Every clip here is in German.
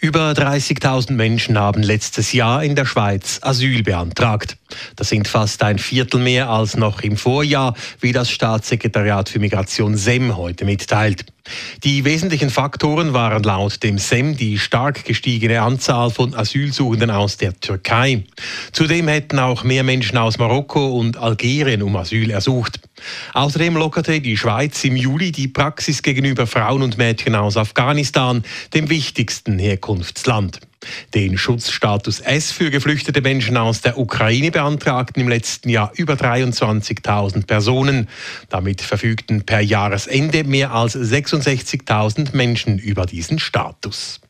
Über 30.000 Menschen haben letztes Jahr in der Schweiz Asyl beantragt. Das sind fast ein Viertel mehr als noch im Vorjahr, wie das Staatssekretariat für Migration SEM heute mitteilt. Die wesentlichen Faktoren waren laut dem SEM die stark gestiegene Anzahl von Asylsuchenden aus der Türkei. Zudem hätten auch mehr Menschen aus Marokko und Algerien um Asyl ersucht. Außerdem lockerte die Schweiz im Juli die Praxis gegenüber Frauen und Mädchen aus Afghanistan, dem wichtigsten Herkunftsland. Den Schutzstatus S für geflüchtete Menschen aus der Ukraine beantragten im letzten Jahr über 23.000 Personen. Damit verfügten per Jahresende mehr als 66.000 Menschen über diesen Status.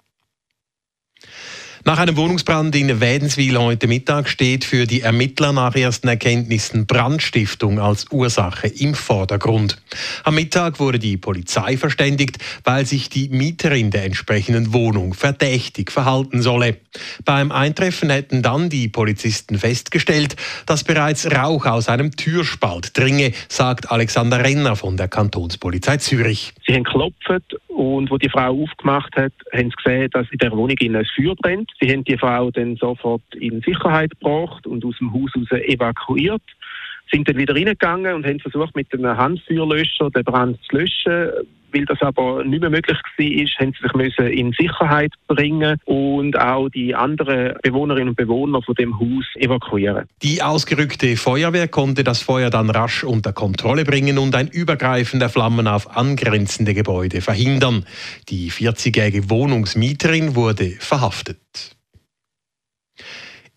Nach einem Wohnungsbrand in Wädenswil heute Mittag steht für die Ermittler nach ersten Erkenntnissen Brandstiftung als Ursache im Vordergrund. Am Mittag wurde die Polizei verständigt, weil sich die Mieterin der entsprechenden Wohnung verdächtig verhalten solle. Beim Eintreffen hätten dann die Polizisten festgestellt, dass bereits Rauch aus einem Türspalt dringe, sagt Alexander Renner von der Kantonspolizei Zürich. Sie haben geklopft und wo die Frau aufgemacht hat, haben sie gesehen, dass in der Wohnung ein Feuer brennt. Sie haben die Frau dann sofort in Sicherheit gebracht und aus dem Haus raus evakuiert sind dann wieder reingegangen und haben versucht, mit einem Handfeuerlöscher den Brand zu löschen. Weil das aber nicht mehr möglich war, haben sie sich in Sicherheit bringen und auch die anderen Bewohnerinnen und Bewohner von dem Haus evakuieren. Die ausgerückte Feuerwehr konnte das Feuer dann rasch unter Kontrolle bringen und ein Übergreifen der Flammen auf angrenzende Gebäude verhindern. Die 40-jährige Wohnungsmieterin wurde verhaftet.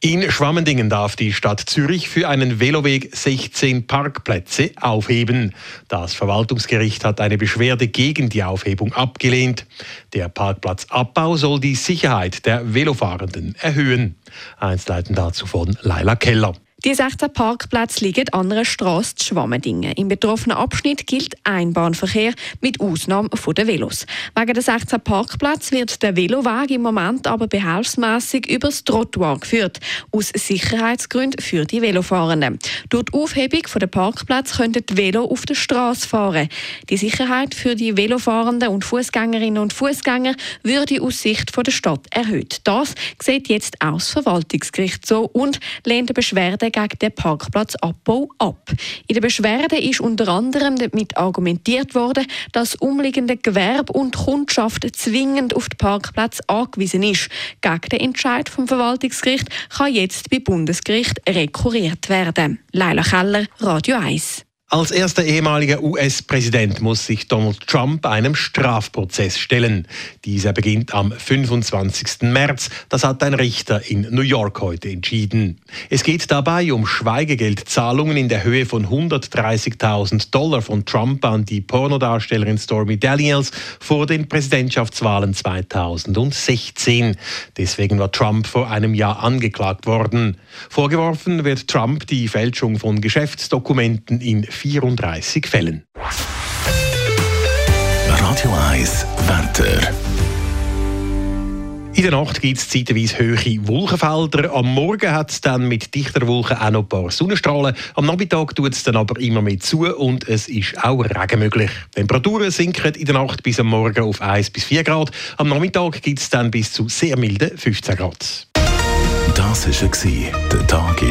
In Schwammendingen darf die Stadt Zürich für einen Veloweg 16 Parkplätze aufheben. Das Verwaltungsgericht hat eine Beschwerde gegen die Aufhebung abgelehnt. Der Parkplatzabbau soll die Sicherheit der Velofahrenden erhöhen. Einzelheiten dazu von Laila Keller. Die 16 Parkplätze liegen an einer Strasse zu Schwammendingen. Im betroffenen Abschnitt gilt Einbahnverkehr mit Ausnahme der Velos. Wegen der 16 Parkplätze wird der Veloweg im Moment aber behelfsmässig übers Trottoir geführt, aus Sicherheitsgründen für die Velofahrenden. Durch die Aufhebung der Parkplätze könnten die Velo auf der Straße fahren. Die Sicherheit für die Velofahrenden und Fußgängerinnen und Fußgänger würde aus Sicht der Stadt erhöht. Das sieht jetzt auch das Verwaltungsgericht so und lehnt eine Beschwerde gegen den Parkplatzabbau ab. In der Beschwerde ist unter anderem damit argumentiert worden, dass umliegende Gewerbe und Kundschaft zwingend auf den Parkplatz angewiesen ist. Gegen den Entscheid vom Verwaltungsgericht kann jetzt bei Bundesgericht rekurriert werden. Leila Keller, Radio 1. Als erster ehemaliger US-Präsident muss sich Donald Trump einem Strafprozess stellen. Dieser beginnt am 25. März. Das hat ein Richter in New York heute entschieden. Es geht dabei um Schweigegeldzahlungen in der Höhe von 130.000 Dollar von Trump an die Pornodarstellerin Stormy Daniels vor den Präsidentschaftswahlen 2016. Deswegen war Trump vor einem Jahr angeklagt worden. Vorgeworfen wird Trump die Fälschung von Geschäftsdokumenten in 34 Fällen. Radio 1 Wetter. In der Nacht gibt es zeitweise hohe Wolkenfelder. Am Morgen hat es dann mit dichter Wolken auch noch ein paar Sonnenstrahlen. Am Nachmittag tut es dann aber immer mehr zu und es ist auch Regen möglich. Die Temperaturen sinken in der Nacht bis am Morgen auf 1 bis 4 Grad. Am Nachmittag gibt es dann bis zu sehr milden 15 Grad. Das war der Tag in